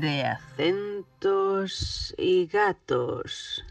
de acentos y gatos.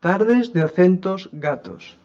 Tardes de acentos gatos.